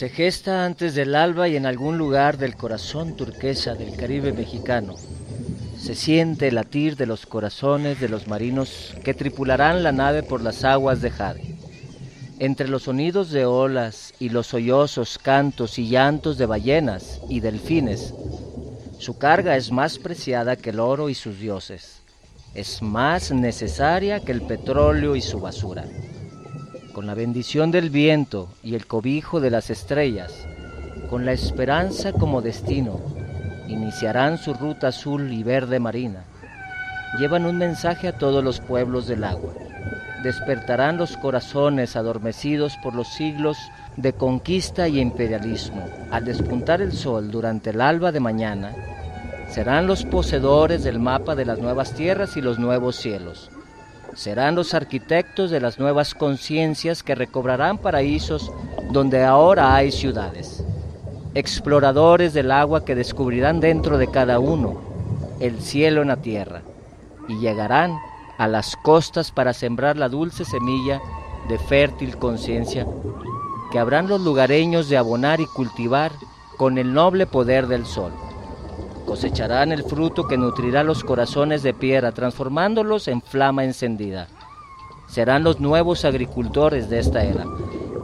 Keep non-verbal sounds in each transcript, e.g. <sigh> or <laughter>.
Se gesta antes del alba y en algún lugar del corazón turquesa del Caribe mexicano. Se siente el latir de los corazones de los marinos que tripularán la nave por las aguas de Jade. Entre los sonidos de olas y los sollozos cantos y llantos de ballenas y delfines, su carga es más preciada que el oro y sus dioses. Es más necesaria que el petróleo y su basura. Con la bendición del viento y el cobijo de las estrellas, con la esperanza como destino, iniciarán su ruta azul y verde marina. Llevan un mensaje a todos los pueblos del agua. Despertarán los corazones adormecidos por los siglos de conquista y imperialismo. Al despuntar el sol durante el alba de mañana, serán los poseedores del mapa de las nuevas tierras y los nuevos cielos. Serán los arquitectos de las nuevas conciencias que recobrarán paraísos donde ahora hay ciudades. Exploradores del agua que descubrirán dentro de cada uno el cielo en la tierra y llegarán a las costas para sembrar la dulce semilla de fértil conciencia que habrán los lugareños de abonar y cultivar con el noble poder del sol. Cosecharán el fruto que nutrirá los corazones de piedra, transformándolos en flama encendida. Serán los nuevos agricultores de esta era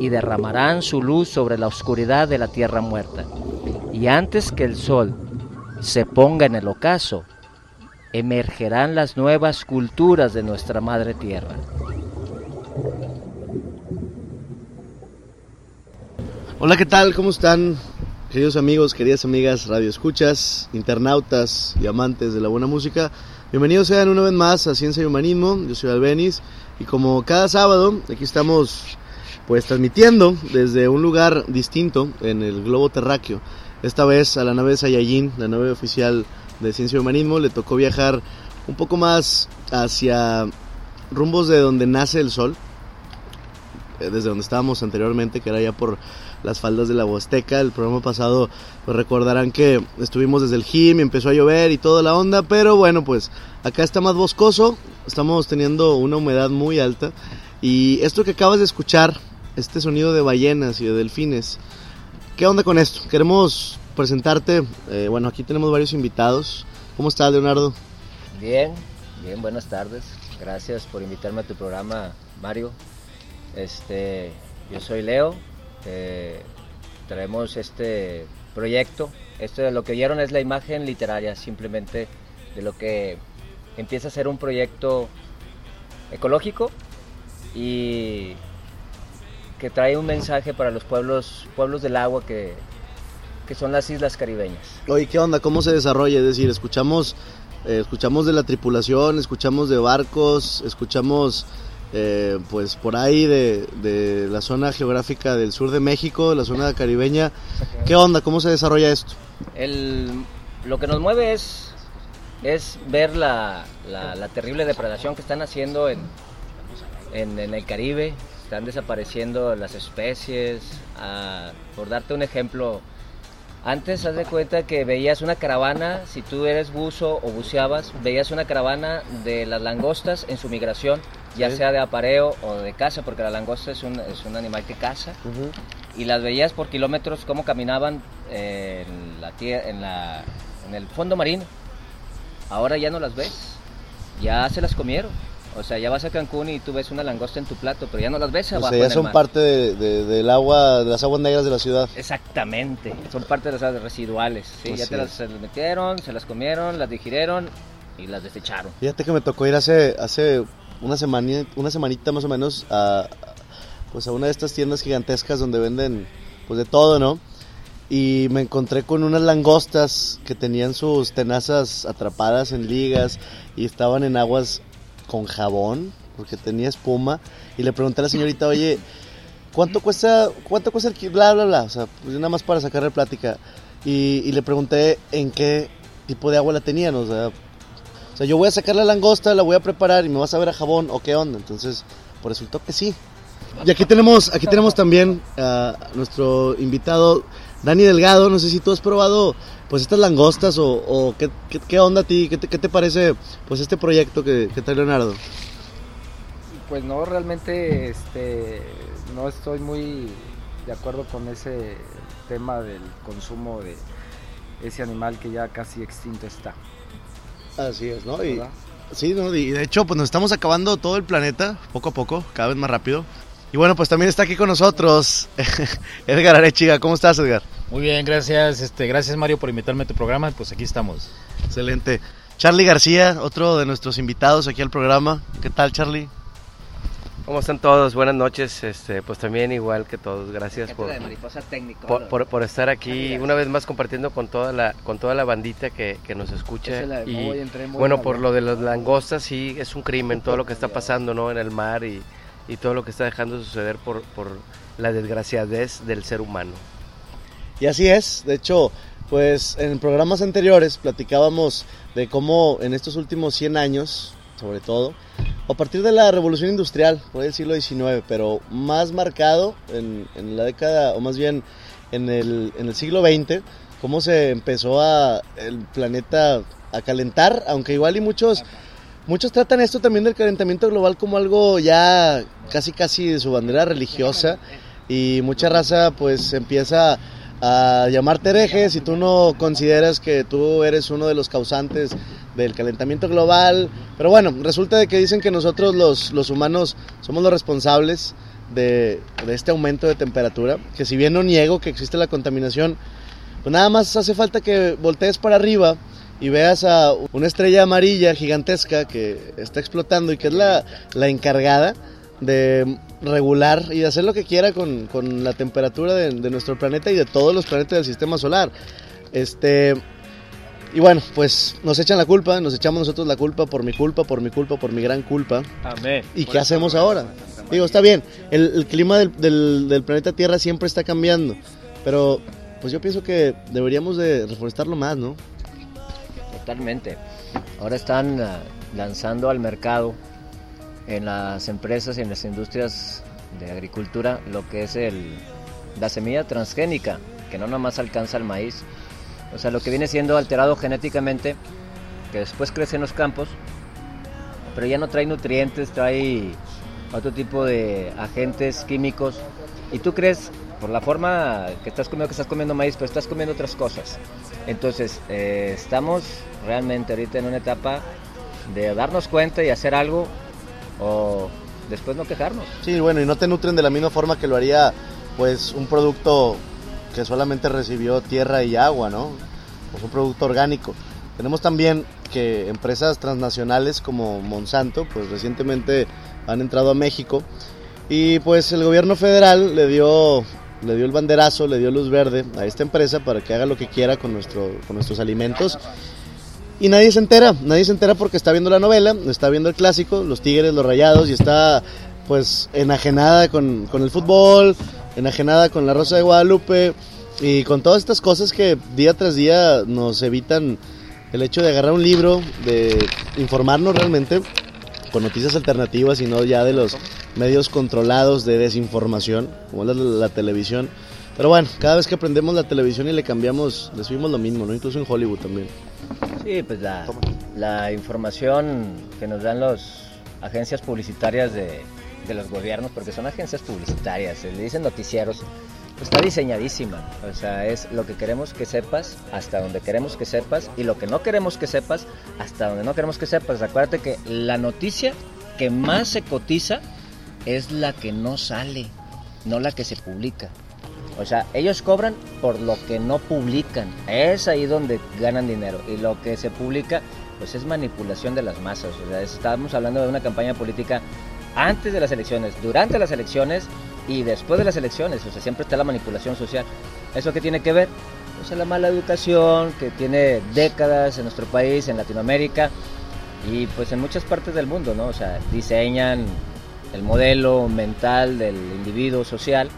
y derramarán su luz sobre la oscuridad de la tierra muerta. Y antes que el sol se ponga en el ocaso, emergerán las nuevas culturas de nuestra madre tierra. Hola, ¿qué tal? ¿Cómo están? Queridos amigos, queridas amigas, radioescuchas, internautas y amantes de la buena música, bienvenidos sean una vez más a Ciencia y Humanismo. Yo soy Albeniz y como cada sábado, aquí estamos pues transmitiendo desde un lugar distinto en el globo terráqueo. Esta vez a la nave Saiyajin, la nave oficial de Ciencia y Humanismo, le tocó viajar un poco más hacia rumbos de donde nace el sol, eh, desde donde estábamos anteriormente, que era ya por las faldas de la Huasteca. El programa pasado pues recordarán que estuvimos desde el gym y empezó a llover y toda la onda, pero bueno, pues acá está más boscoso, estamos teniendo una humedad muy alta y esto que acabas de escuchar, este sonido de ballenas y de delfines, ¿qué onda con esto? Queremos presentarte, eh, bueno, aquí tenemos varios invitados. ¿Cómo estás, Leonardo? Bien, bien, buenas tardes. Gracias por invitarme a tu programa, Mario. Este, yo soy Leo, eh, traemos este proyecto. Esto de lo que vieron es la imagen literaria, simplemente de lo que empieza a ser un proyecto ecológico y que trae un mensaje para los pueblos, pueblos del agua que, que son las islas caribeñas. Oye, ¿qué onda? ¿Cómo se desarrolla? Es decir, escuchamos, eh, escuchamos de la tripulación, escuchamos de barcos, escuchamos eh, pues por ahí de, de, la zona geográfica del sur de México, la zona caribeña. ¿Qué onda? ¿Cómo se desarrolla esto? El, lo que nos mueve es, es ver la, la, terrible depredación que están haciendo en, en, en, el Caribe. Están desapareciendo las especies. Ah, por darte un ejemplo, antes haz de cuenta que veías una caravana, si tú eres buzo o buceabas, veías una caravana de las langostas en su migración, ya sea de apareo o de caza, porque la langosta es un, es un animal que caza, uh -huh. y las veías por kilómetros cómo caminaban en, la, en, la, en el fondo marino. Ahora ya no las ves, ya se las comieron. O sea, ya vas a Cancún y tú ves una langosta en tu plato, pero ya no las ves abajo. O sea, ya son parte de, de, del agua, de las aguas negras de la ciudad. Exactamente, son parte de las aguas residuales. ¿sí? Ya te las metieron, se las comieron, las digirieron y las desecharon. Fíjate que me tocó ir hace, hace una, semana, una semanita más o menos a, pues a una de estas tiendas gigantescas donde venden pues de todo, ¿no? Y me encontré con unas langostas que tenían sus tenazas atrapadas en ligas y estaban en aguas con jabón, porque tenía espuma, y le pregunté a la señorita, oye, ¿cuánto cuesta, cuánto cuesta el bla, bla, bla? O sea, pues nada más para sacarle plática. Y, le pregunté en qué tipo de agua la tenían, o sea, o sea, yo voy a sacar la langosta, la voy a preparar y me vas a ver a jabón, o qué onda. Entonces, pues resultó que sí. Y aquí tenemos, aquí tenemos también a nuestro invitado, Dani Delgado, no sé si tú has probado pues estas langostas o, o ¿qué, qué, qué, onda a ti, ¿Qué te, qué te, parece pues este proyecto que, que trae Leonardo. Pues no, realmente este, no estoy muy, de acuerdo con ese tema del consumo de ese animal que ya casi extinto está. Así es, ¿no? Y, sí, ¿no? y de hecho, pues nos estamos acabando todo el planeta, poco a poco, cada vez más rápido. Y bueno, pues también está aquí con nosotros <laughs> Edgar Arechiga. ¿Cómo estás, Edgar? Muy bien, gracias. Este, gracias, Mario, por invitarme a tu programa. Pues aquí estamos. Excelente. Charlie García, otro de nuestros invitados aquí al programa. ¿Qué tal, Charlie? ¿Cómo están todos? Buenas noches. Este, pues también igual que todos. Gracias por, por, por, estar aquí una vez más compartiendo con toda la con toda la bandita que, que nos escucha. y bueno, por lo de las langostas sí es un crimen todo lo que está pasando, ¿no? En el mar y, y todo lo que está dejando de suceder por, por la desgraciadez del ser humano. Y así es. De hecho, pues en programas anteriores platicábamos de cómo en estos últimos 100 años, sobre todo, a partir de la revolución industrial, por el siglo XIX, pero más marcado en, en la década, o más bien en el, en el siglo XX, cómo se empezó a el planeta a calentar, aunque igual y muchos muchos tratan esto también del calentamiento global como algo ya casi casi de su bandera religiosa y mucha raza pues empieza a llamarte hereje si tú no consideras que tú eres uno de los causantes del calentamiento global. Pero bueno, resulta de que dicen que nosotros los, los humanos somos los responsables de, de, este aumento de temperatura, que si bien no niego que existe la contaminación, pues nada más hace falta que voltees para arriba y veas a una estrella amarilla gigantesca que está explotando y que es la, la encargada de regular y de hacer lo que quiera con, con la temperatura de, de, nuestro planeta y de todos los planetas del sistema solar. Este, y bueno, pues nos echan la culpa, nos echamos nosotros la culpa por mi culpa, por mi culpa, por mi gran culpa. Amén. ¿Y qué hacemos ahora? Digo, está bien, el, el clima del, del, del, planeta Tierra siempre está cambiando, pero pues yo pienso que deberíamos de reforestarlo más, ¿no? Totalmente. Ahora están uh, lanzando al mercado en las empresas y en las industrias de agricultura lo que es la semilla transgénica, que no nomás alcanza el maíz, o sea, lo que viene siendo alterado genéticamente, que después crece en los campos, pero ya no trae nutrientes, trae otro tipo de agentes químicos, y tú crees, por la forma que estás comiendo, que estás comiendo maíz, pero estás comiendo otras cosas. Entonces, eh, estamos realmente ahorita en una etapa de darnos cuenta y hacer algo o después no quejarnos. Sí, bueno, y no te nutren de la misma forma que lo haría pues un producto que solamente recibió tierra y agua, ¿no? Pues un producto orgánico. Tenemos también que empresas transnacionales como Monsanto, pues recientemente han entrado a México y pues el gobierno federal le dio le dio el banderazo, le dio luz verde a esta empresa para que haga lo que quiera con, nuestro, con nuestros alimentos. Y nadie se entera, nadie se entera porque está viendo la novela, está viendo el clásico, los Tigres, los Rayados, y está pues enajenada con, con el fútbol, enajenada con la Rosa de Guadalupe y con todas estas cosas que día tras día nos evitan el hecho de agarrar un libro, de informarnos realmente con noticias alternativas y no ya de los medios controlados de desinformación, como la, la televisión. Pero bueno, cada vez que aprendemos la televisión y le cambiamos, le subimos lo mismo, ¿no? Incluso en Hollywood también. Sí, pues la, la información que nos dan las agencias publicitarias de, de, los gobiernos, porque son agencias publicitarias, se le dicen noticieros, pues está diseñadísima. O sea, es lo que queremos que sepas hasta donde queremos que sepas y lo que no queremos que sepas hasta donde no queremos que sepas. Acuérdate que la noticia que más se cotiza es la que no sale, no la que se publica. O sea, ellos cobran por lo que no publican. Es ahí donde ganan dinero. Y lo que se publica, pues es manipulación de las masas. O sea, estamos hablando de una campaña política antes de las elecciones, durante las elecciones y después de las elecciones. O sea, siempre está la manipulación social. ¿Eso qué tiene que ver? Pues la mala educación que tiene décadas en nuestro país, en Latinoamérica y pues en muchas partes del mundo, ¿no? O sea, diseñan el modelo mental del individuo social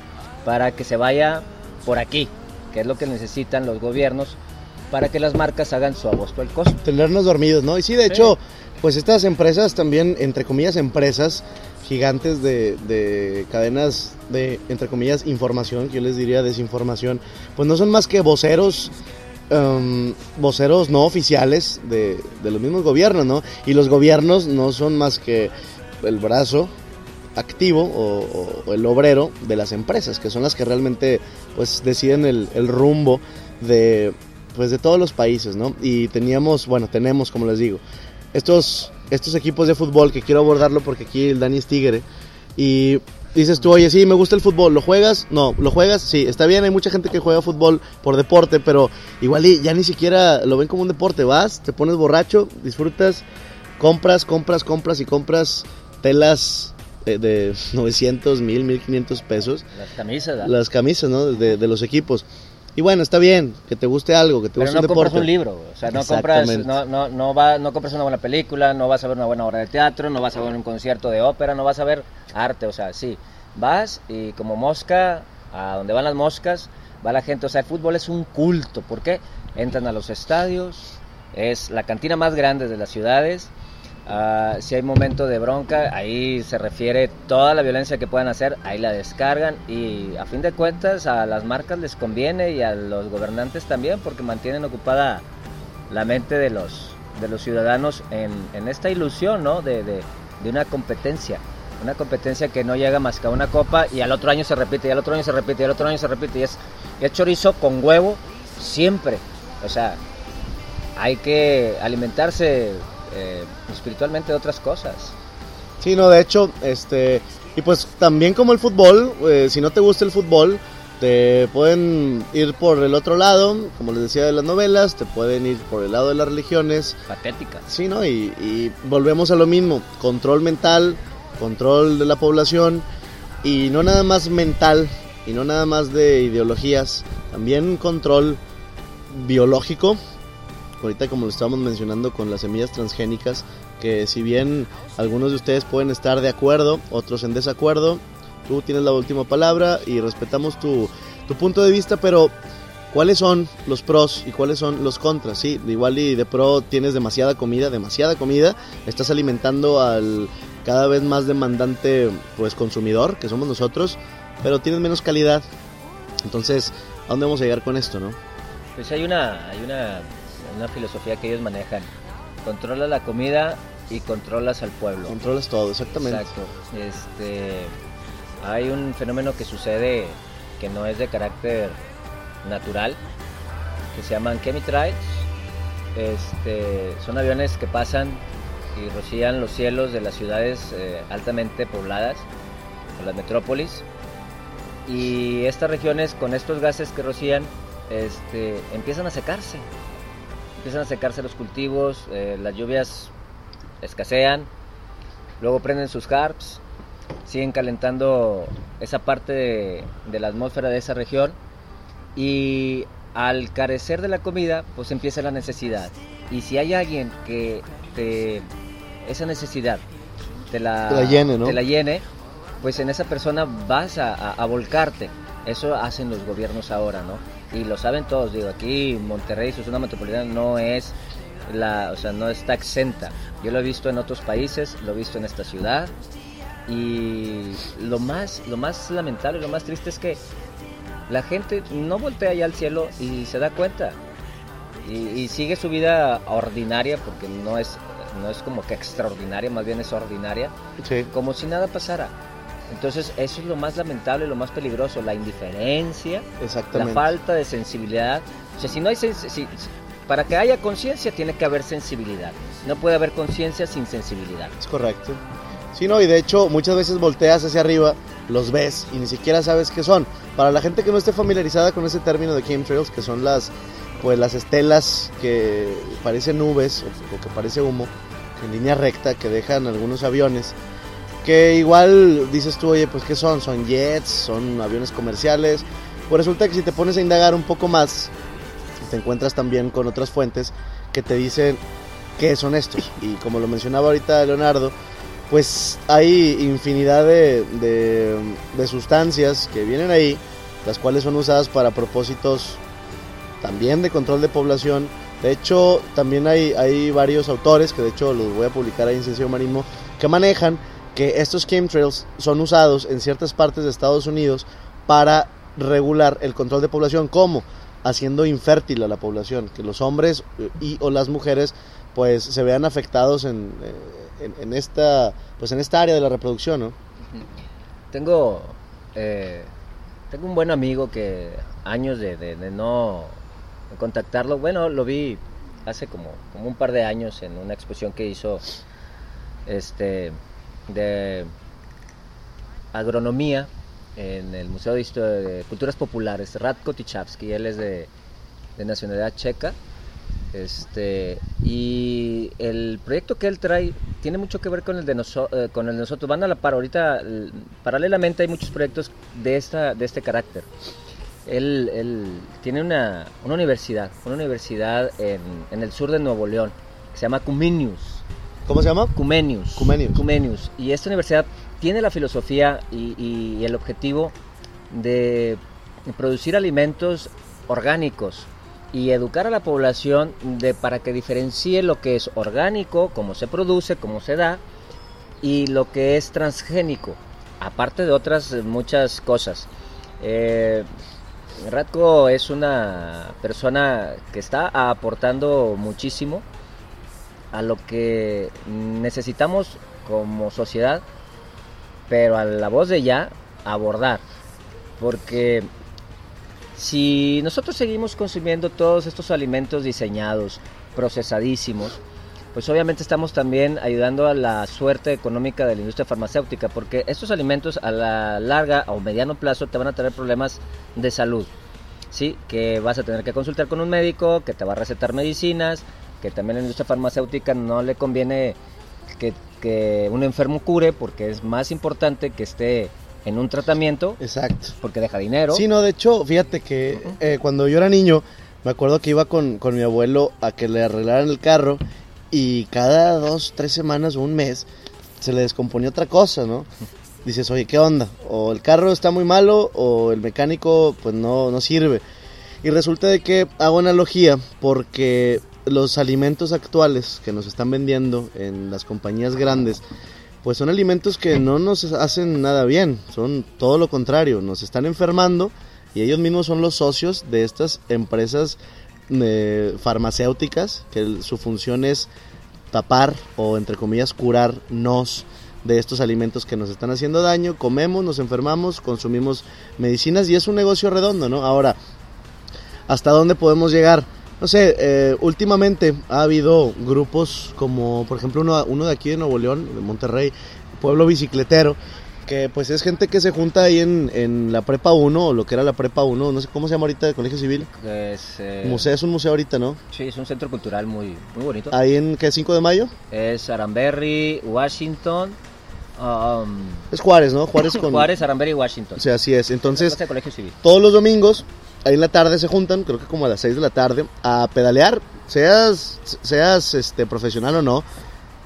para que se vaya por aquí, que es lo que necesitan los gobiernos para que las marcas hagan su agosto el costo. Tenernos dormidos, ¿no? Y sí, de sí. hecho, pues estas empresas también, entre comillas, empresas gigantes de, de, cadenas de, entre comillas, información, que yo les diría desinformación, pues no son más que voceros, um, voceros no oficiales de, de los mismos gobiernos, ¿no? Y los gobiernos no son más que el brazo activo o, el obrero de las empresas, que son las que realmente pues deciden el, el rumbo de, pues, de todos los países, ¿no? Y teníamos, bueno, tenemos, como les digo, estos, estos equipos de fútbol que quiero abordarlo porque aquí el Dani es tigre. Y dices tú, oye, sí, me gusta el fútbol, ¿lo juegas? No, ¿lo juegas? Sí, está bien, hay mucha gente que juega fútbol por deporte, pero igual ya ni siquiera lo ven como un deporte. Vas, te pones borracho, disfrutas, compras, compras, compras y compras telas de, 900, 1000, 1500 pesos. Las camisas, Las camisas, ¿no? De, de los equipos. Y bueno, está bien que te guste algo, que te guste no un deporte. compras un libro, o sea, no compras, no, no, no, va, no compras una buena película, no vas a ver una buena obra de teatro, no vas a ver un concierto de ópera, no vas a ver arte, o sea, sí, vas y como mosca, a donde van las moscas, va la gente, o sea, el fútbol es un culto, ¿por qué? Entran a los estadios, es la cantina más grande de las ciudades, Ah, si hay momento de bronca, ahí se refiere toda la violencia que puedan hacer, ahí la descargan y a fin de cuentas a las marcas les conviene y a los gobernantes también porque mantienen ocupada la mente de los, de los ciudadanos en, esta ilusión ¿no? de, de, una competencia. Una competencia que no llega más que a una copa y al otro año se repite, y al otro año se repite, y al otro año se repite. Y es chorizo con huevo siempre. O sea, hay que alimentarse eh, espiritualmente de otras cosas. Sí, no, de hecho, este, y pues también como el fútbol, eh, si no te gusta el fútbol, te pueden ir por el otro lado, como les decía de las novelas, te pueden ir por el lado de las religiones. Patética. Sí, ¿no? Y, y volvemos a lo mismo, control mental, control de la población, y no nada más mental, y no nada más de ideologías, también control biológico, ahorita como lo estábamos mencionando con las semillas transgénicas, que si bien algunos de ustedes pueden estar de acuerdo, otros en desacuerdo, tú tienes la última palabra y respetamos tu, punto de vista, pero ¿cuáles son los pros y cuáles son los contras? Sí, igual y de pro tienes demasiada comida, demasiada comida, estás alimentando al cada vez más demandante pues consumidor, que somos nosotros, pero tienes menos calidad. Entonces, ¿a dónde vamos a llegar con esto, no? Pues hay una, hay una una filosofía que ellos manejan. Controla la comida y controlas al pueblo. Controlas todo, exactamente. Exacto. Este, hay un fenómeno que sucede que no es de carácter natural, que se llaman chemitrails. Este, son aviones que pasan y rocían los cielos de las ciudades eh, altamente pobladas, o las metrópolis. Y estas regiones con estos gases que rocían este, empiezan a secarse empiezan a secarse los cultivos, eh, las lluvias escasean, luego prenden sus carps, siguen calentando esa parte de, la atmósfera de esa región y al carecer de la comida, pues empieza la necesidad. Y si hay alguien que te, esa necesidad te la, llene, te la llene, pues en esa persona vas a, a volcarte. Eso hacen los gobiernos ahora, ¿no? Y lo saben todos, digo, aquí Monterrey, su zona metropolitana no es la, o sea, no está exenta. Yo lo he visto en otros países, lo he visto en esta ciudad y lo más, lo más lamentable, lo más triste es que la gente no voltea ya al cielo y se da cuenta y, sigue su vida ordinaria porque no es, no es como que extraordinaria, más bien es ordinaria, como si nada pasara. Entonces eso es lo más lamentable, lo más peligroso, la indiferencia, la falta de sensibilidad. O sea, si no hay para que haya conciencia tiene que haber sensibilidad. No puede haber conciencia sin sensibilidad. Es correcto. Sí, no, y de hecho muchas veces volteas hacia arriba, los ves y ni siquiera sabes qué son. Para la gente que no esté familiarizada con ese término de chemtrails, que son las pues las estelas que parecen nubes o, o que parece humo en línea recta que dejan algunos aviones que igual dices tú, oye, pues ¿qué son? Son jets, son aviones comerciales. Pues resulta que si te pones a indagar un poco más, te encuentras también con otras fuentes que te dicen qué son estos. Y como lo mencionaba ahorita Leonardo, pues hay infinidad de, de, sustancias que vienen ahí, las cuales son usadas para propósitos también de control de población. De hecho, también hay, hay varios autores, que de hecho los voy a publicar ahí en Ciencia Marismo, que manejan que estos chemtrails son usados en ciertas partes de Estados Unidos para regular el control de población, como haciendo infértil a la población, que los hombres y o las mujeres pues se vean afectados en, eh, en, esta pues en esta área de la reproducción, ¿no? Tengo, eh, tengo un buen amigo que años de, no contactarlo, bueno, lo vi hace como, como un par de años en una exposición que hizo este, de agronomía en el Museo de, Culturas Populares, Radko Tichavsky, él es de, nacionalidad checa. Este, y el proyecto que él trae tiene mucho que ver con el de, eh, con el nosotros. Van a la par, ahorita paralelamente hay muchos proyectos de, esta, de este carácter. Él, tiene una, universidad, una universidad en, en, el sur de Nuevo León, que se llama Cumenius. ¿Cómo se llama? Cumenius. Cumenius. Cumenius. Y esta universidad tiene la filosofía y, el objetivo de producir alimentos orgánicos y educar a la población de, para que diferencie lo que es orgánico, cómo se produce, cómo se da, y lo que es transgénico, aparte de otras muchas cosas. Eh, Radko es una persona que está aportando muchísimo a lo que necesitamos como sociedad pero a la voz de ya abordar. Porque si nosotros seguimos consumiendo todos estos alimentos diseñados, procesadísimos, pues obviamente estamos también ayudando a la suerte económica de la industria farmacéutica, porque estos alimentos a la larga o mediano plazo te van a traer problemas de salud. ¿sí? Que vas a tener que consultar con un médico, que te va a recetar medicinas, que también la industria farmacéutica no le conviene que que un enfermo cure porque es más importante que esté en un tratamiento. Exacto. Porque deja dinero. Sí, no, de hecho, fíjate que eh, cuando yo era niño, me acuerdo que iba con, con, mi abuelo a que le arreglaran el carro y cada dos, tres semanas o un mes se le descomponía otra cosa, ¿no? <laughs> Dices, oye, ¿qué onda? O el carro está muy malo o el mecánico pues no, no sirve. Y resulta de que hago analogía porque los alimentos actuales que nos están vendiendo en las compañías grandes, pues son alimentos que no nos hacen nada bien, son todo lo contrario, nos están enfermando y ellos mismos son los socios de estas empresas eh, farmacéuticas, que su función es tapar o entre comillas curarnos de estos alimentos que nos están haciendo daño, comemos, nos enfermamos, consumimos medicinas y es un negocio redondo, ¿no? Ahora, ¿hasta dónde podemos llegar? No sé, eh, últimamente ha habido grupos como, por ejemplo, uno, uno de aquí de Nuevo León, de Monterrey, Pueblo Bicicletero, que pues es gente que se junta ahí en, en, la Prepa 1, o lo que era la Prepa 1, no sé cómo se llama ahorita, el Colegio Civil. Es, eh, museo, es un museo ahorita, ¿no? Sí, es un centro cultural muy, muy bonito. ¿Ahí en qué, 5 de mayo? Es Aranberry, Washington. Um, es Juárez, ¿no? Juárez <coughs> con... Juárez, Aranberry, Washington. Sí, así es. Entonces, Colegio Civil. todos los domingos ahí en la tarde se juntan, creo que como a las 6 de la tarde, a pedalear, seas, seas este, profesional o no.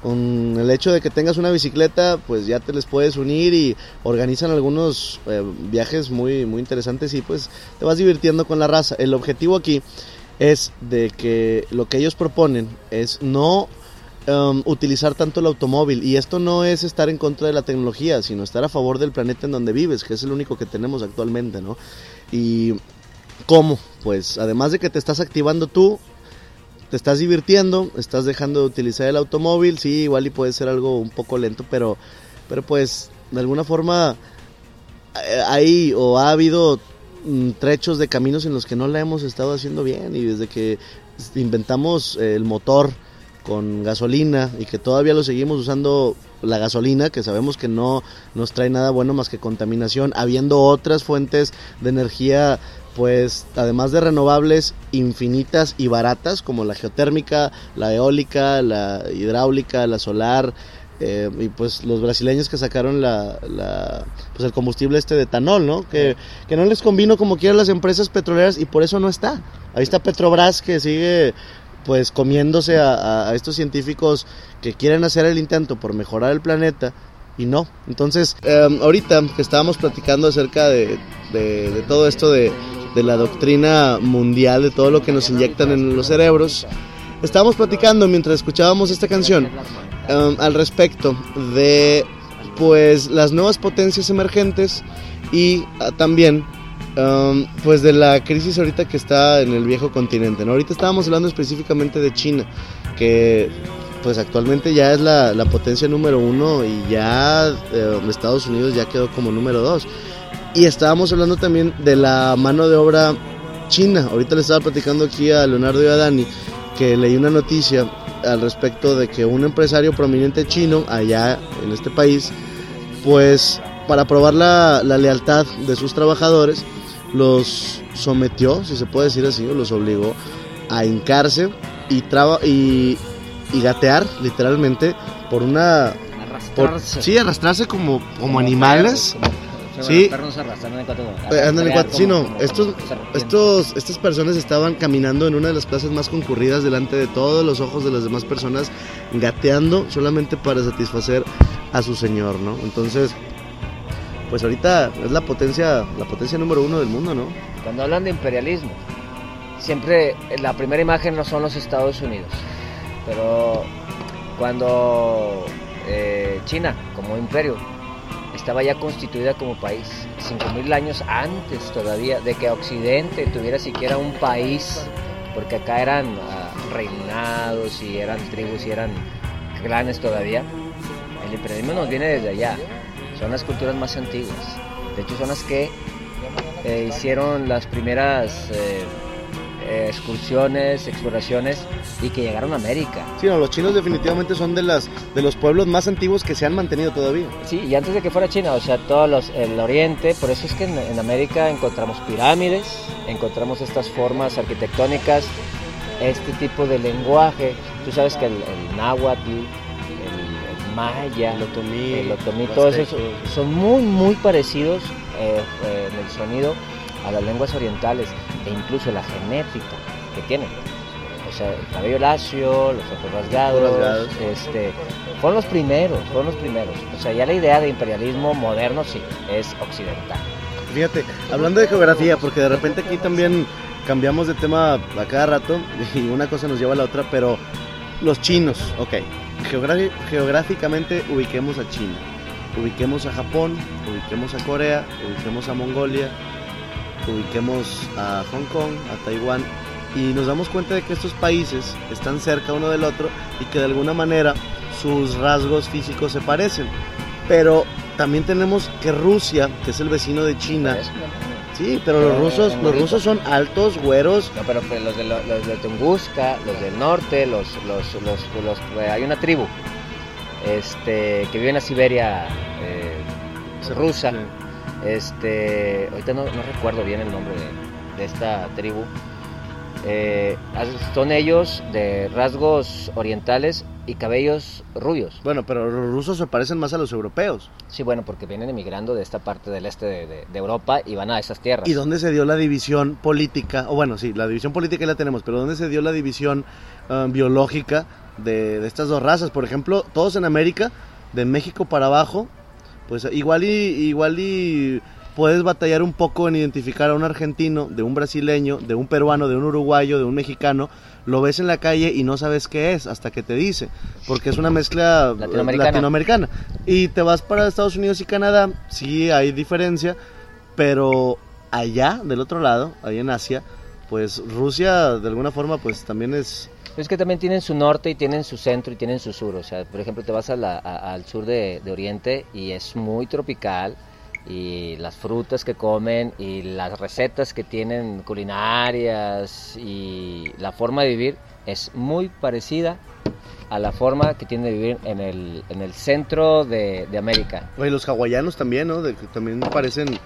Con el hecho de que tengas una bicicleta, pues ya te les puedes unir y organizan algunos eh, viajes muy, muy interesantes y pues te vas divirtiendo con la raza. El objetivo aquí es de que lo que ellos proponen es no um, utilizar tanto el automóvil y esto no es estar en contra de la tecnología, sino estar a favor del planeta en donde vives, que es el único que tenemos actualmente, ¿no? Y ¿Cómo? Pues además de que te estás activando tú, te estás divirtiendo, estás dejando de utilizar el automóvil, sí, igual y puede ser algo un poco lento, pero, pero pues de alguna forma eh, hay o ha habido mm, trechos de caminos en los que no la hemos estado haciendo bien y desde que inventamos el motor con gasolina y que todavía lo seguimos usando la gasolina, que sabemos que no nos trae nada bueno más que contaminación, habiendo otras fuentes de energía pues además de renovables infinitas y baratas como la geotérmica, la eólica, la hidráulica, la solar, eh, y pues los brasileños que sacaron la, pues el combustible este de etanol, ¿no? Que, que no les convino como quieran las empresas petroleras y por eso no está. Ahí está Petrobras que sigue pues comiéndose a, estos científicos que quieren hacer el intento por mejorar el planeta y no. Entonces, eh, ahorita que estábamos platicando acerca de, de todo esto de de la doctrina mundial, de todo lo que nos inyectan en los cerebros. Estábamos platicando mientras escuchábamos esta canción um, al respecto de pues las nuevas potencias emergentes y ah, también um, pues de la crisis ahorita que está en el viejo continente. ¿no? Ahorita estábamos hablando específicamente de China, que pues actualmente ya es la, potencia número uno y ya eh, Estados Unidos ya quedó como número dos. Y estábamos hablando también de la mano de obra china. Ahorita le estaba platicando aquí a Leonardo y a Dani que leí una noticia al respecto de que un empresario prominente chino allá en este país, pues para probar la, lealtad de sus trabajadores, los sometió, si se puede decir así, o los obligó a hincarse y, traba, y, y gatear literalmente por una... Arrastrarse. sí, arrastrarse como, como animales. Sí. Sí, no, estos, estos, estas personas estaban caminando en una de las plazas más concurridas delante de todos los ojos de las demás personas, gateando solamente para satisfacer a su señor, ¿no? Entonces, pues ahorita es la potencia, la potencia número uno del mundo, ¿no? Cuando hablan de imperialismo, siempre la primera imagen no son los Estados Unidos, pero cuando eh, China como imperio estaba ya constituida como país, 5.000 años antes todavía de que Occidente tuviera siquiera un país, porque acá eran ah, reinados y eran tribus y eran clanes todavía. El imperialismo nos viene desde allá, son las culturas más antiguas, de hecho son las que eh, hicieron las primeras... Eh, eh, excursiones, exploraciones y que llegaron a América. Sí, no, los chinos definitivamente son de las de los pueblos más antiguos que se han mantenido todavía. Sí, y antes de que fuera China, o sea, todo los, el oriente, por eso es que en, América encontramos pirámides, encontramos estas formas arquitectónicas, este tipo de lenguaje. Tú sabes que el, náhuatl, el, maya, el otomí, el otomí todos esos son muy, muy parecidos eh, eh, en el sonido a las lenguas orientales e incluso la genética que tienen. O sea, el cabello lacio, los ojos rasgados, este, fueron los primeros, fueron los primeros. O sea, ya la idea de imperialismo moderno sí, es occidental. Fíjate, hablando de geografía, porque de repente aquí también cambiamos de tema a cada rato y una cosa nos lleva a la otra, pero los chinos, ok, geográficamente ubiquemos a China, ubiquemos a Japón, ubiquemos a Corea, ubiquemos a Mongolia, ubiquemos a Hong Kong, a Taiwán, y nos damos cuenta de que estos países están cerca uno del otro y que de alguna manera sus rasgos físicos se parecen. Pero también tenemos que Rusia, que es el vecino de China, Sí, pero los rusos, los rusos son altos, güeros. No, pero, los, de, los de Tunguska, los del norte, los, los, los, eh, hay una tribu, este, que vive en la Siberia eh, rusa. Este, ahorita no, recuerdo bien el nombre de, esta tribu. Eh, son ellos de rasgos orientales y cabellos rubios. Bueno, pero los rusos se parecen más a los europeos. Sí, bueno, porque vienen emigrando de esta parte del este de, Europa y van a esas tierras. ¿Y dónde se dio la división política? O bueno, sí, la división política la tenemos, pero ¿dónde se dio la división um, biológica de, de, estas dos razas? Por ejemplo, todos en América, de México para abajo, pues igual y, igual y puedes batallar un poco en identificar a un argentino, de un brasileño, de un peruano, de un uruguayo, de un mexicano, lo ves en la calle y no sabes qué es hasta que te dice, porque es una mezcla latinoamericana. Y te vas para Estados Unidos y Canadá, sí hay diferencia, pero allá, del otro lado, ahí en Asia, pues Rusia de alguna forma pues también es es que también tienen su norte y tienen su centro y tienen su sur. O sea, por ejemplo, te vas al sur de, Oriente y es muy tropical y las frutas que comen y las recetas que tienen culinarias y la forma de vivir es muy parecida a la forma que tiene de vivir en el, en el centro de, América. Oye, los hawaianos también, ¿no? También parecen,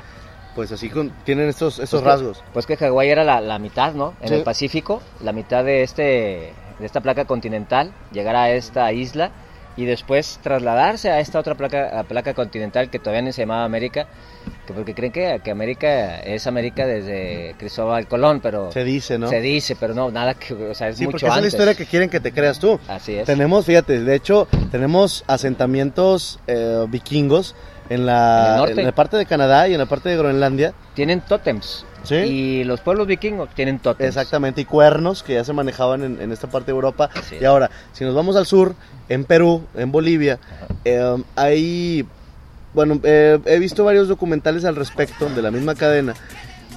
pues así, con, tienen estos, estos pues rasgos. pues que Hawái era la, mitad, ¿no? En el Pacífico, la mitad de, este, de esta placa continental, llegar a esta isla y después trasladarse a esta otra placa, placa continental que todavía no se llamaba América, que porque creen que, que, América es América desde Cristóbal Colón, pero... Se dice, ¿no? Se dice, pero no, nada que... O sea, es sí, mucho porque es una historia que quieren que te creas tú. Así es. Tenemos, fíjate, de hecho, tenemos asentamientos eh, vikingos en la, en, la parte de Canadá y en la parte de Groenlandia. Tienen tótems. ¿Sí? Y los pueblos vikingos tienen tótems. Exactamente, y cuernos que ya se manejaban en, esta parte de Europa. Y ahora, si nos vamos al sur, en Perú, en Bolivia, eh, hay, bueno, eh, he visto varios documentales al respecto de la misma cadena,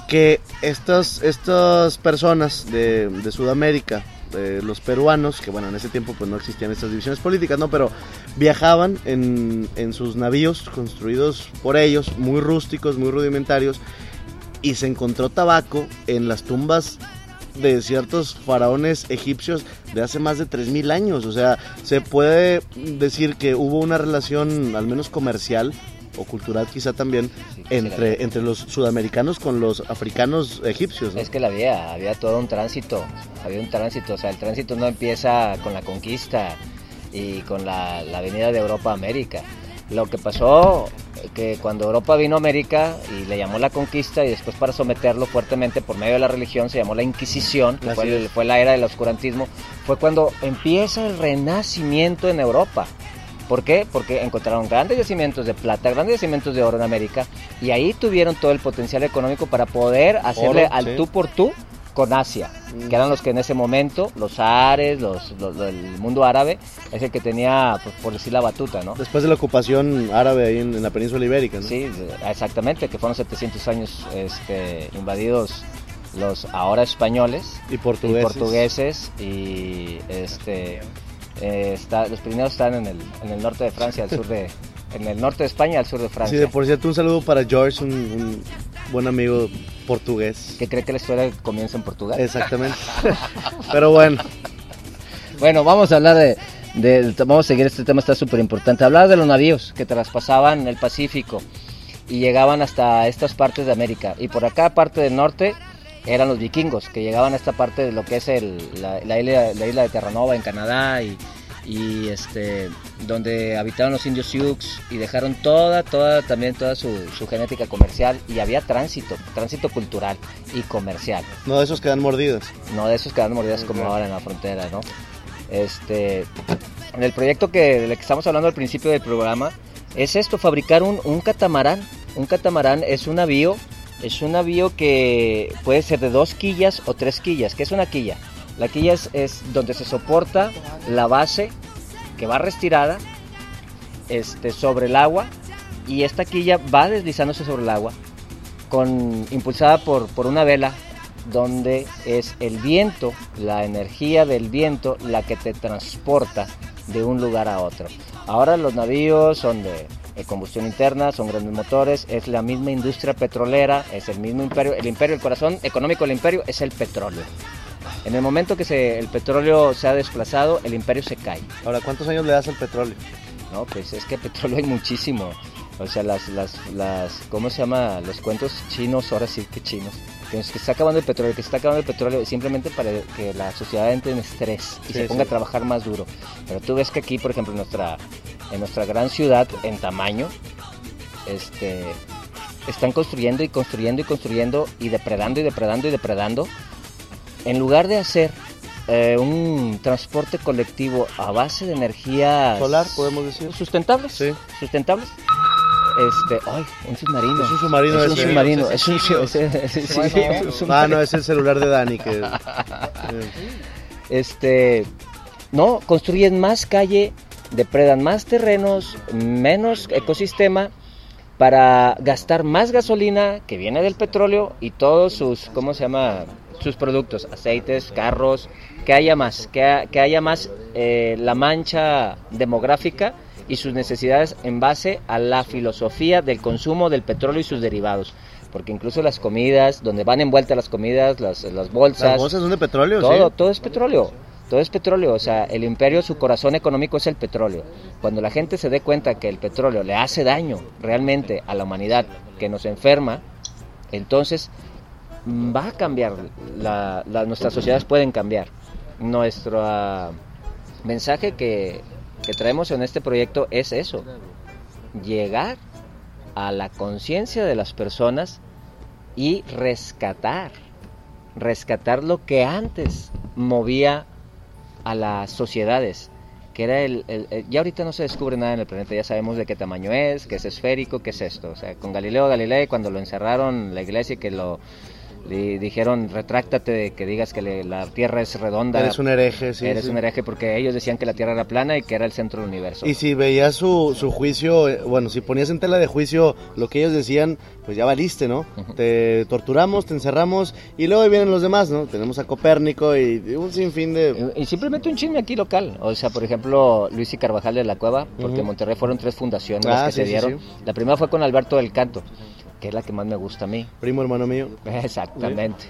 que estas, estas personas de, de Sudamérica, eh, los peruanos, que bueno, en ese tiempo pues no existían estas divisiones políticas, ¿no? Pero viajaban en, en sus navíos construidos por ellos, muy rústicos, muy rudimentarios, y se encontró tabaco en las tumbas de ciertos faraones egipcios de hace más de 3.000 años. O sea, se puede decir que hubo una relación, al menos comercial, o cultural quizá también entre, entre los sudamericanos con los africanos egipcios. Es que la había, había todo un tránsito, había un tránsito, o sea, el tránsito no empieza con la conquista y con la, la venida de Europa a América. Lo que pasó que cuando Europa vino a América y le llamó la conquista y después para someterlo fuertemente por medio de la religión se llamó la Inquisición, que fue, fue, la era del oscurantismo, fue cuando empieza el renacimiento en Europa. ¿Por qué? Porque encontraron grandes yacimientos de plata, grandes yacimientos de oro en América y ahí tuvieron todo el potencial económico para poder hacerle al tú por tú con Asia, mm. que eran los que en ese momento, los Ares, los, el mundo árabe, es el que tenía, pues, por decir la batuta, ¿no? Después de la ocupación árabe ahí en, la península ibérica, ¿no? Sí, exactamente, que fueron 700 años este, invadidos los ahora españoles y portugueses y, portugueses, y este, eh, está, los primeros están en el, en el norte de Francia, al sur de, <laughs> en el norte de España, al sur de Francia. Sí, por cierto, un saludo para George, un buen amigo portugués. Que cree que la historia comienza en Portugal. Exactamente. <laughs> Pero bueno. Bueno, vamos a hablar de, vamos a seguir este tema, está súper importante. Hablar de los navíos que traspasaban el Pacífico y llegaban hasta estas partes de América. Y por acá, parte del norte, eran los vikingos, que llegaban a esta parte de lo que es el, la, isla, la isla de Terranova en Canadá y y este donde habitaron los indios Sioux y dejaron toda toda también toda su, genética comercial y había tránsito tránsito cultural y comercial. No de esos que dan mordidas. No de esos que dan mordidas como ahora en la frontera no este en el proyecto que del que estamos hablando al principio del programa es esto fabricar un, un catamarán. Un catamarán es un navío es un navío que puede ser de dos quillas o tres quillas ¿qué es una quilla la quilla es, donde se soporta la base que va retirada este, sobre el agua y esta quilla va deslizándose sobre el agua con, impulsada por, por una vela donde es el viento, la energía del viento la que te transporta de un lugar a otro. Ahora los navíos son de, combustión interna, son grandes motores, es la misma industria petrolera, es el mismo imperio, el imperio, el corazón económico del imperio es el petróleo. En el momento que se, el petróleo se ha desplazado, el imperio se cae. Ahora, ¿cuántos años le das al petróleo? No, pues es que petróleo hay muchísimo. O sea, las, las, las, ¿cómo se llama? Los cuentos chinos, ahora sí que chinos. Que se está acabando el petróleo, que se está acabando el petróleo simplemente para que la sociedad entre en estrés y se ponga a trabajar más duro. Pero tú ves que aquí, por ejemplo, nuestra, en nuestra gran ciudad, en tamaño, este, están construyendo y construyendo y construyendo y depredando y depredando y depredando en lugar de hacer eh, un transporte colectivo a base de energía solar, podemos decir, sustentables, sí. sustentables. Este, ay, un submarino. Es un submarino. Es un submarino. Es un, submarino. Ah, no, es el celular de Dani que. <laughs> este, no, construyen más calle, depredan más terrenos, menos ecosistema para gastar más gasolina que viene del petróleo y todos sus, ¿cómo se llama? sus productos, aceites, carros, que haya más, que, que haya más eh, la mancha demográfica y sus necesidades en base a la filosofía del consumo del petróleo y sus derivados. Porque incluso las comidas, donde van envueltas las comidas, las, las bolsas... ¿Las bolsas son de petróleo? Todo, todo es petróleo. Todo es petróleo, o sea, el imperio, su corazón económico es el petróleo. Cuando la gente se dé cuenta que el petróleo le hace daño realmente a la humanidad, que nos enferma, entonces va a cambiar, la, nuestras sociedades pueden cambiar. Nuestro ah, mensaje que, que traemos en este proyecto es eso, llegar a la conciencia de las personas y rescatar, rescatar lo que antes movía a las sociedades, que era el, ya ahorita no se descubre nada en el planeta, ya sabemos de qué tamaño es, que es esférico, qué es esto, o sea, con Galileo Galilei cuando lo encerraron la iglesia que lo le dijeron, retráctate de que digas que la Tierra es redonda. Eres un hereje, sí. Eres un hereje porque ellos decían que la Tierra era plana y que era el centro del universo. Y si veías su, su juicio, eh, bueno, si ponías en tela de juicio lo que ellos decían, pues ya valiste, ¿no? Te torturamos, te encerramos y luego vienen los demás, ¿no? Tenemos a Copérnico y, un sinfín de... Y, simplemente un chisme aquí local. O sea, por ejemplo, Luis y Carvajal de la Cueva, porque en Monterrey fueron tres fundaciones ah, que se dieron. La primera fue con Alberto del Canto que es la que más me gusta a mí. Primo hermano mío. <laughs> Exactamente.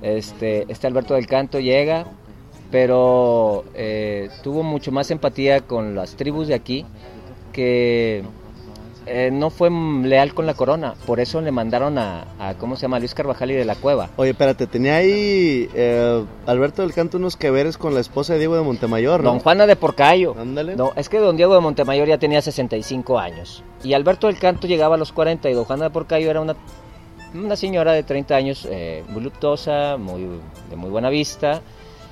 Este, este Alberto del Canto llega, pero eh, tuvo mucho más empatía con las tribus de aquí que eh, no fue leal con la corona, por eso le mandaron a, ¿cómo se llama? Luis Carvajal y de la Cueva. Oye, espérate, tenía ahí eh, Alberto del Canto unos que veres con la esposa de Diego de Montemayor, ¿no? Don Juana de Porcayo. Ándale. No, es que don Diego de Montemayor ya tenía 65 años. Y Alberto del Canto llegaba a los 40 y don Juana de Porcayo era una, una señora de 30 años, eh, voluptuosa, muy, de muy buena vista.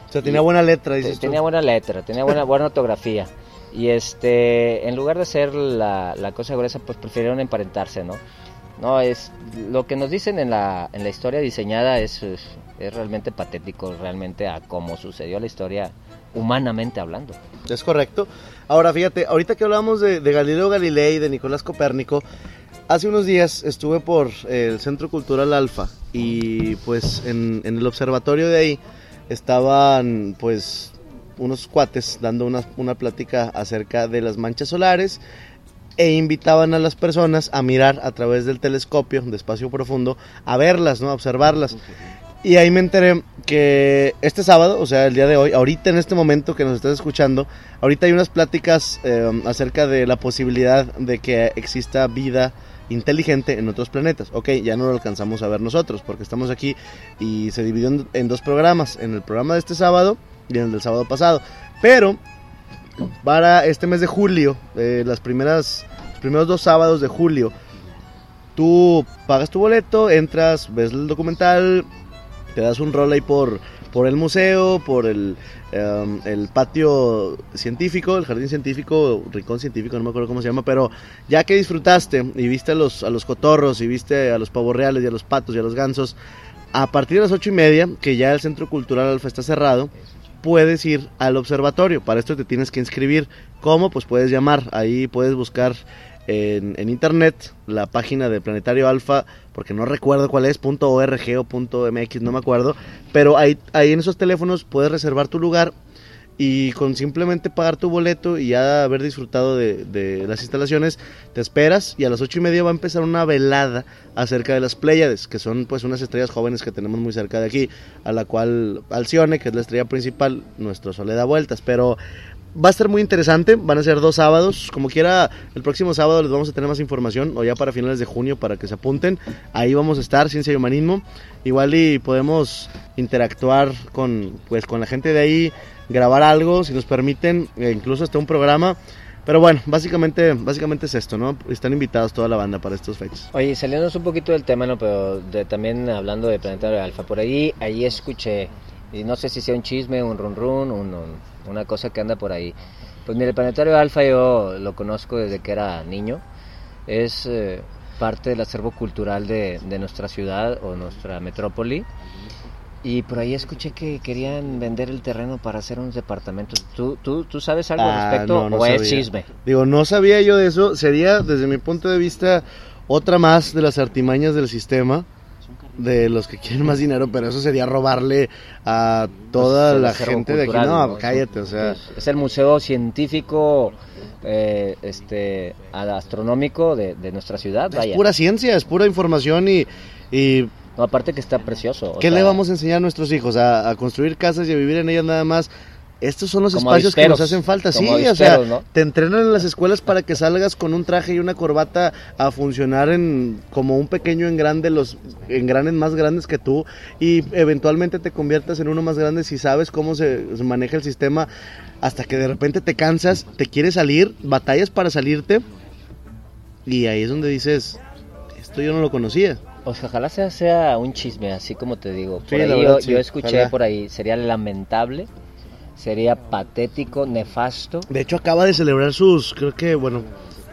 O sea, tenía buena letra, dices Tenía buena letra, tenía buena, buena ortografía. Y este, en lugar de hacer la, la cosa gruesa, pues prefirieron emparentarse, ¿no? No, es lo que nos dicen en la, en la historia diseñada es, es, realmente patético, realmente a cómo sucedió la historia humanamente hablando. Es correcto. Ahora fíjate, ahorita que hablamos de, de Galileo Galilei, de Nicolás Copérnico, hace unos días estuve por el Centro Cultural Alfa y pues en, en el observatorio de ahí estaban pues unos cuates dando una, una plática acerca de las manchas solares e invitaban a las personas a mirar a través del telescopio de espacio profundo, a verlas, ¿no? a observarlas. Y ahí me enteré que este sábado, o sea, el día de hoy, ahorita en este momento que nos estás escuchando, ahorita hay unas pláticas eh, acerca de la posibilidad de que exista vida inteligente en otros planetas. Ok, ya no lo alcanzamos a ver nosotros porque estamos aquí y se dividió en dos programas. En el programa de este sábado y en el del sábado pasado. Pero para este mes de julio, eh, las primeras, los primeros dos sábados de julio, tú pagas tu boleto, entras, ves el documental, te das un rol ahí por, por el museo, por el, em, el patio científico, el jardín científico, rincón científico, no me acuerdo cómo se llama, pero ya que disfrutaste y viste a los, a los cotorros y viste a los pavos reales y a los patos y a los gansos, a partir de las ocho y media, que ya el Centro Cultural Alfa está cerrado, puedes ir al observatorio. Para esto te tienes que inscribir. ¿Cómo? Pues puedes llamar. Ahí puedes buscar en, internet la página de Planetario Alfa, porque no recuerdo cuál es, .org o .mx, no me acuerdo. Pero ahí, ahí en esos teléfonos puedes reservar tu lugar y con simplemente pagar tu boleto y ya haber disfrutado de, las instalaciones, te esperas y a las ocho y media va a empezar una velada acerca de las Pléyades, que son pues unas estrellas jóvenes que tenemos muy cerca de aquí, a la cual Alcione, que es la estrella principal, nuestro sol da vueltas, pero va a estar muy interesante, van a ser dos sábados, como quiera, el próximo sábado les vamos a tener más información, o ya para finales de junio para que se apunten, ahí vamos a estar, Ciencia y Humanismo, igual y podemos interactuar con, pues, con la gente de ahí, grabar algo, si nos permiten, e incluso hasta un programa. Pero bueno, básicamente, básicamente es esto, ¿no? Están invitados toda la banda para estos fechas. Oye, saliéndonos un poquito del tema, ¿no? Pero de, también hablando de Planetario Alfa, por ahí, ahí escuché, y no sé si sea un chisme, un run run, un, una cosa que anda por ahí. Pues mire, el Planetario Alfa yo lo conozco desde que era niño. Es eh, parte del acervo cultural de, de nuestra ciudad o nuestra metrópoli. Y por ahí escuché que querían vender el terreno para hacer unos departamentos. ¿Tú, tú, tú sabes algo al ah, respecto o es chisme? Digo, no sabía yo de eso. Sería, desde mi punto de vista, otra más de las artimañas del sistema de los que quieren más dinero, pero eso sería robarle a toda pues, la gente de aquí. No, cállate, o sea. Es, el museo científico, eh, este, astronómico de, nuestra ciudad. Es pura ciencia, es pura información y, y aparte que está precioso. ¿Qué le vamos a enseñar a nuestros hijos? ¿A, construir casas y a vivir en ellas nada más? Estos son los espacios que nos hacen falta, sí, o sea, te entrenan en las escuelas para que salgas con un traje y una corbata a funcionar en como un pequeño engrande, los engranes más grandes que tú y eventualmente te conviertas en uno más grande si sabes cómo se, se maneja el sistema hasta que de repente te cansas, te quieres salir, batallas para salirte y ahí es donde dices, esto yo no lo conocía. Ojalá sea, sea un chisme, así como te digo. Por ahí yo, escuché por ahí, sería lamentable, sería patético, nefasto. De hecho, acaba de celebrar sus, creo que, bueno,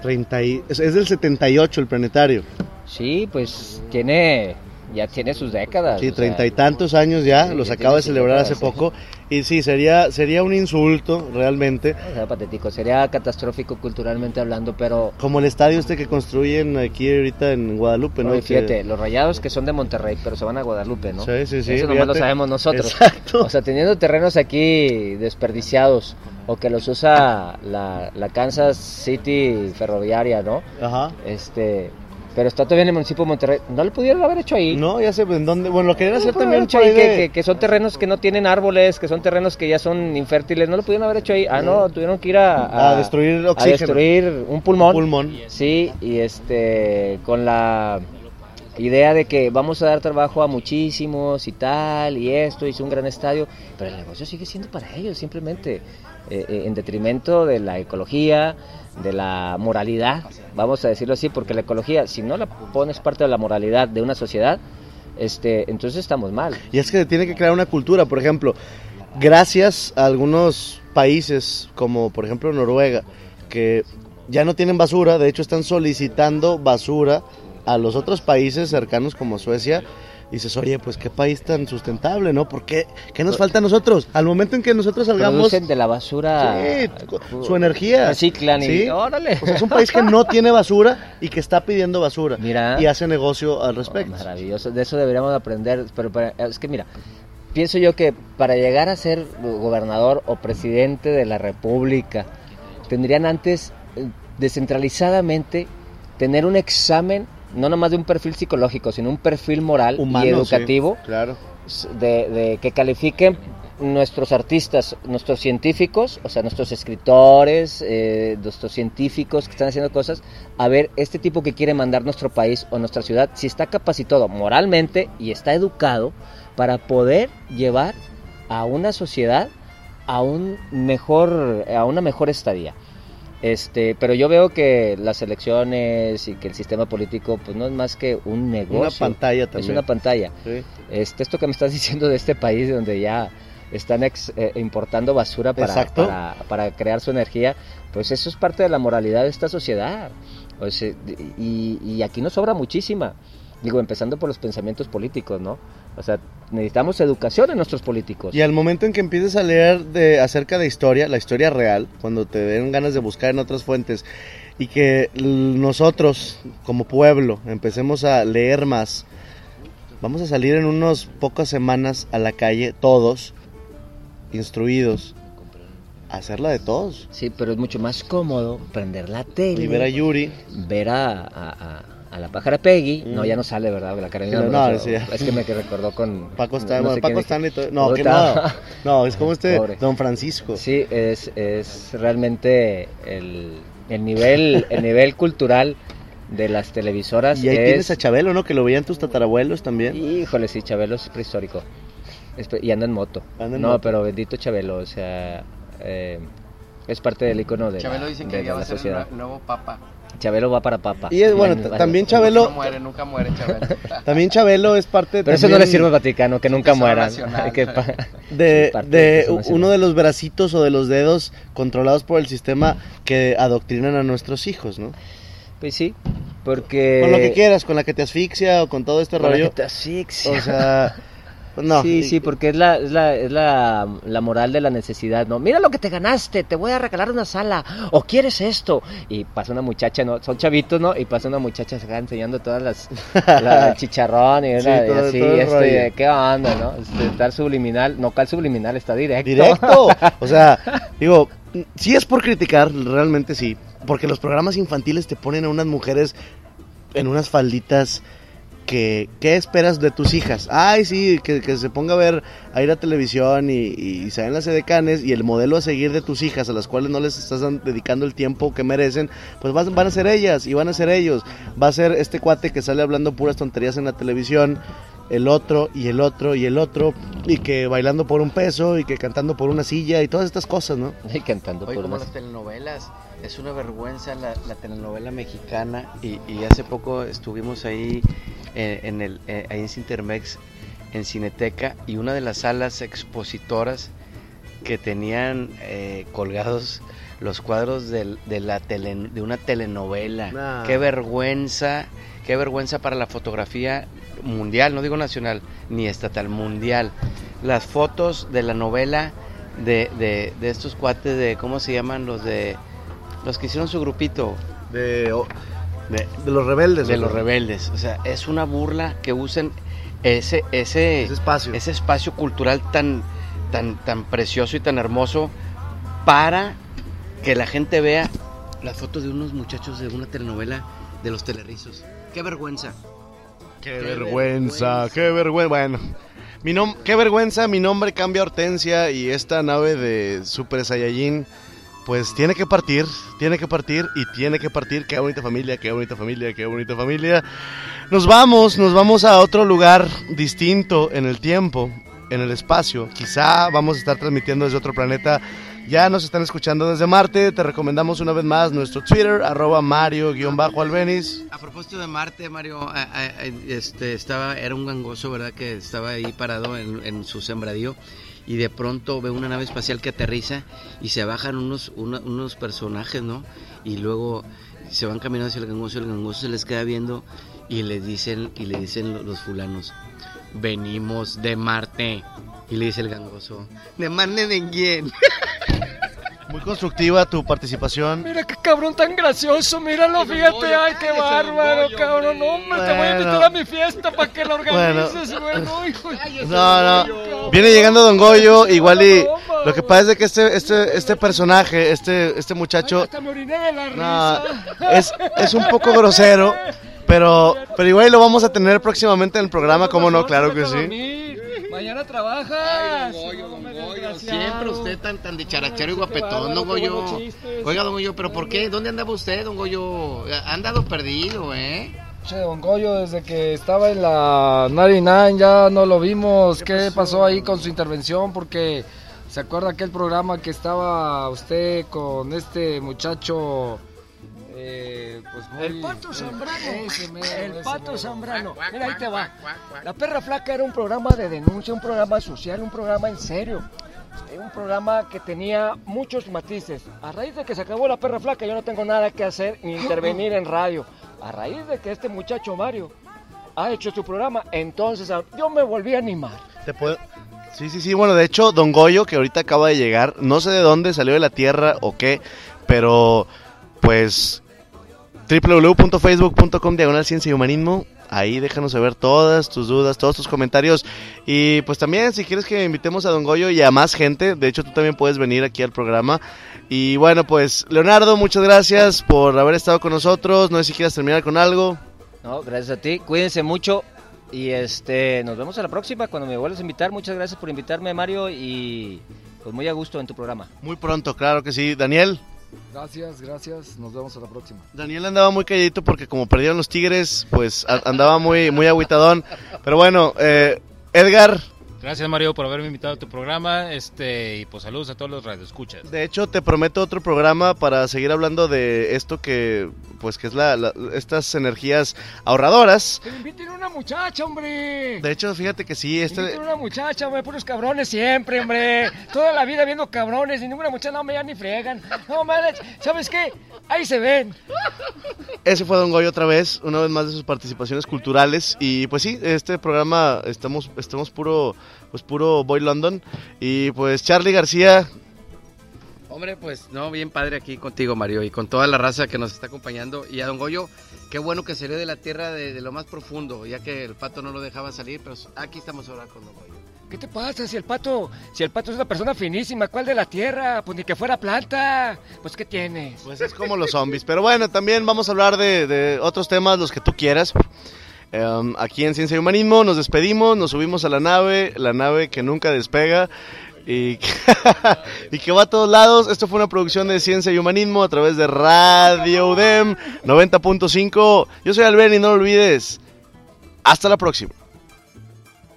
30 es, del 78 el planetario. Sí, pues tiene ya tiene sus décadas. Sí, treinta y tantos años ya, los acaba de celebrar hace poco. Y sí, sería, sería un insulto realmente. Sería patético, sería catastrófico culturalmente hablando, pero... Como el estadio este que construyen aquí ahorita en Guadalupe, ¿no? fíjate, los rayados que son de Monterrey, pero se van a Guadalupe, ¿no? Sí, sí, sí. Eso nomás lo sabemos nosotros. Exacto. O sea, teniendo terrenos aquí desperdiciados, o que los usa la, la Kansas City ferroviaria, ¿no? Ajá. Este pero está todavía en el municipio de Monterrey. ¿No lo pudieron haber hecho ahí? No, ya sé en dónde. Bueno, lo querían hacer también ahí, que, son terrenos que no tienen árboles, que son terrenos que ya son infértiles. ¿No lo pudieron haber hecho ahí? Ah, no, tuvieron que ir a, a, destruir oxígeno. A destruir un pulmón. Un pulmón. Sí, y este, con la idea de que vamos a dar trabajo a muchísimos y tal, y esto, hizo un gran estadio, pero el negocio sigue siendo para ellos, simplemente, eh, eh, en detrimento de la ecología, de la moralidad, vamos a decirlo así, porque la ecología, si no la pones parte de la moralidad de una sociedad, este, entonces estamos mal. Y es que tiene que crear una cultura, por ejemplo, gracias a algunos países como por ejemplo Noruega, que ya no tienen basura, de hecho están solicitando basura a los otros países cercanos como Suecia dices, oye, pues qué país tan sustentable, ¿no? ¿Por qué? ¿Qué nos falta a nosotros? Al momento en que nosotros salgamos... Producen de la basura... Sí, su energía. Reciclan y... ¿Sí? ¡Órale! O sea, es un país que no tiene basura y que está pidiendo basura. Mira... Y hace negocio al respecto. maravilloso. De eso deberíamos aprender. Pero, es que mira, pienso yo que para llegar a ser gobernador o presidente de la república, tendrían antes eh, descentralizadamente tener un examen no nomás de un perfil psicológico, sino un perfil moral y educativo claro. de, que califiquen nuestros artistas, nuestros científicos, o sea, nuestros escritores, eh, nuestros científicos que están haciendo cosas, a ver este tipo que quiere mandar nuestro país o nuestra ciudad, si está capacitado moralmente y está educado para poder llevar a una sociedad a un mejor, a una mejor estadía. Este, pero yo veo que las elecciones y que el sistema político pues no es más que un negocio. Una pantalla también. Es una pantalla. Este, esto que me estás <laughs> diciendo de este país donde ya están eh, importando basura para, para, para, crear su energía, pues eso es parte de la moralidad de esta sociedad. y, y aquí nos sobra muchísima. Digo, empezando por los pensamientos políticos, ¿no? O sea, necesitamos educación en nuestros políticos. Y al momento en que empieces a leer de, acerca de historia, la historia real, cuando te den ganas de buscar en otras fuentes, y que nosotros, como pueblo, empecemos a leer más, vamos a salir en unas pocas semanas a la calle, todos, instruidos, hacerla de todos. Sí, pero es mucho más cómodo prender la tele. Y ver a Yuri. Ver a a la pájara Peggy. No, ya no sale, ¿verdad? La cara no, no, Es que me recordó con. Paco está no, Paco y todo. No, que no. <laughs> No, es como este Don Francisco. Sí, es, es realmente el, el, nivel, el nivel <laughs> cultural de las televisoras. Y ahí tienes a Chabelo, ¿no? Que lo veían tus tatarabuelos también. Híjole, sí, Chabelo es prehistórico. Y anda en moto. no, pero bendito Chabelo, o sea. Eh, es parte del icono de, Chabelo dice que de, la sociedad. nuevo papa. Chabelo va para papa. Y es bueno, también Chabelo. Nunca muere, nunca muere Chabelo. <laughs> también Chabelo es parte. Pero eso no le sirve al Vaticano, que nunca mueran. de, de uno de los bracitos o de los dedos controlados por el sistema que adoctrinan a nuestros hijos, ¿no? Pues sí, porque. Con lo que quieras, con la que te asfixia o con todo este rollo. Con la que te asfixia. O sea. <laughs> No. Sí, sí, porque es la, es la, es la, la, moral de la necesidad, ¿no? Mira lo que te ganaste, te voy a regalar una sala, o quieres esto. Y pasa una muchacha, ¿no? Son chavitos, ¿no? Y pasa una muchacha, se va enseñando todas las, <laughs> el chicharrón y, así, este, ¿qué onda, no? Este, estar subliminal, no, ¿cuál subliminal? Está directo. Directo, <laughs> o sea, digo, sí es por criticar, realmente sí, porque los programas infantiles te ponen a unas mujeres en unas falditas que, ¿qué esperas de tus hijas? Ay, sí, que, se ponga a ver, a ir a televisión y, y se ven las edecanes y el modelo a seguir de tus hijas, a las cuales no les estás dedicando el tiempo que merecen, pues van, van a ser ellas y van a ser ellos. Va a ser este cuate que sale hablando puras tonterías en la televisión, el otro y el otro y el otro, y que bailando por un peso y que cantando por una silla y todas estas cosas, ¿no? <laughs> Y cantando por las telenovelas es una vergüenza la, telenovela mexicana y, hace poco estuvimos ahí eh, en, el, eh, ahí en Cintermex, en Cineteca, y una de las salas expositoras que tenían eh, colgados los cuadros de, la de una telenovela. Qué vergüenza, qué vergüenza para la fotografía mundial, no digo nacional ni estatal, mundial. Las fotos de la novela de, de, estos cuates de, ¿cómo se llaman? Los de, los que hicieron su grupito. De, de, los rebeldes. De los rebeldes. O sea, es una burla que usen ese, ese, espacio. ese espacio cultural tan, tan, tan precioso y tan hermoso para que la gente vea las fotos de unos muchachos de una telenovela de los telerrizos. Qué vergüenza. Qué, vergüenza, qué vergüenza. Bueno, mi qué vergüenza, mi nombre cambia Hortensia y esta nave de Super Saiyajin pues tiene que partir, tiene que partir y tiene que partir. Qué bonita familia, qué bonita familia, qué bonita familia. Nos vamos, nos vamos a otro lugar distinto en el tiempo, en el espacio. Quizá vamos a estar transmitiendo desde otro planeta ya nos están escuchando desde Marte. Te recomendamos una vez más nuestro Twitter, arroba Mario-Albenis. A propósito de Marte, Mario, este, estaba, era un gangoso, ¿verdad? Que estaba ahí parado en, su sembradío y de pronto ve una nave espacial que aterriza y se bajan unos, unos personajes, ¿no? Y luego se van caminando hacia el gangoso, el gangoso se les queda viendo y le dicen, y le dicen los fulanos, venimos de Marte. Y le dice el gangoso, ¿de Marte de quién? <laughs> Muy constructiva tu participación. Mira qué cabrón tan gracioso, míralo, fíjate, ay, qué bárbaro, cabrón. No, hombre, te voy a invitar a mi fiesta para que lo <laughs> organices, bueno. hijo. No, no. Viene llegando Don Goyo, igual y lo que pasa es que este, este, este personaje, este, este muchacho. hasta me oriné de la risa. No, es, es un poco grosero, pero, pero igual lo vamos a tener próximamente en el programa, ¿cómo no? Claro que sí. Mañana trabajas. Siempre usted tan, tan dicharachero y guapetón, don Goyo. Oiga, don Goyo, ¿pero por qué? ¿Dónde andaba usted, don Goyo? Ha andado perdido, ¿eh? Che, don Goyo, desde que estaba en la 99 ya no lo vimos. ¿Qué, pasó ahí con su intervención? Porque se acuerda aquel programa que estaba usted con este muchacho eh, pues el pato Zambrano. el pato Zambrano. Mira, ahí te va. La perra flaca era un programa de denuncia, un programa social, un programa en serio. Un programa que tenía muchos matices. A raíz de que se acabó la perra flaca, yo no tengo nada que hacer ni <laughs> intervenir en radio. A raíz de que este muchacho Mario ha hecho su programa, entonces yo me volví a animar. ¿Te puedo... Sí, sí, sí. Bueno, de hecho, Don Goyo, que ahorita acaba de llegar, no sé de dónde salió de la tierra o qué, pero pues www.facebook.com diagonal ciencia y humanismo. Ahí déjanos saber todas tus dudas, todos tus comentarios. Y pues también si quieres que invitemos a Don Goyo y a más gente, de hecho tú también puedes venir aquí al programa. Y bueno, pues Leonardo, muchas gracias por haber estado con nosotros. No sé si quieres terminar con algo. No, gracias a ti. Cuídense mucho. Y este, nos vemos a la próxima cuando me vuelvas a invitar. Muchas gracias por invitarme, Mario. Y pues muy a gusto en tu programa. Muy pronto, claro que sí. Daniel. Gracias, gracias. Nos vemos a la próxima. Daniel andaba muy calladito porque como perdieron los Tigres, pues andaba muy, muy aguitadón. Pero bueno, eh, Edgar, Gracias Mario por haberme invitado a tu programa este y pues saludos a todos los radioescuchas. De hecho te prometo otro programa para seguir hablando de esto que pues que es la, estas energías ahorradoras. Que me inviten una muchacha, hombre. De hecho fíjate que sí, este. Me una muchacha, hombre, puros cabrones siempre, hombre. Toda la vida viendo cabrones y ninguna muchacha no me ya ni fregan. No, madre, ¿sabes qué? Ahí se ven. Ese fue Don Goyo otra vez, una vez más de sus participaciones culturales y pues sí, este programa estamos estamos puro pues puro Boy London. Y pues Charlie García. Hombre, pues no, bien padre aquí contigo, Mario, y con toda la raza que nos está acompañando. Y a Don Goyo, qué bueno que salió de la tierra de, lo más profundo, ya que el pato no lo dejaba salir, pero aquí estamos ahora con Don Goyo. ¿Qué te pasa si el pato, si el pato es una persona finísima, ¿cuál de la tierra? Pues ni que fuera planta. Pues ¿qué tienes? Pues es como los zombies. Pero bueno, también vamos a hablar de, de otros temas, los que tú quieras. Em, aquí en Ciencia y Humanismo nos despedimos, nos subimos a la nave, la nave que nunca despega y, que <laughs> va a todos lados. Esto fue una producción de Ciencia y Humanismo a través de Radio UDEM 90.5. Yo soy Albert y no lo olvides. Hasta la próxima.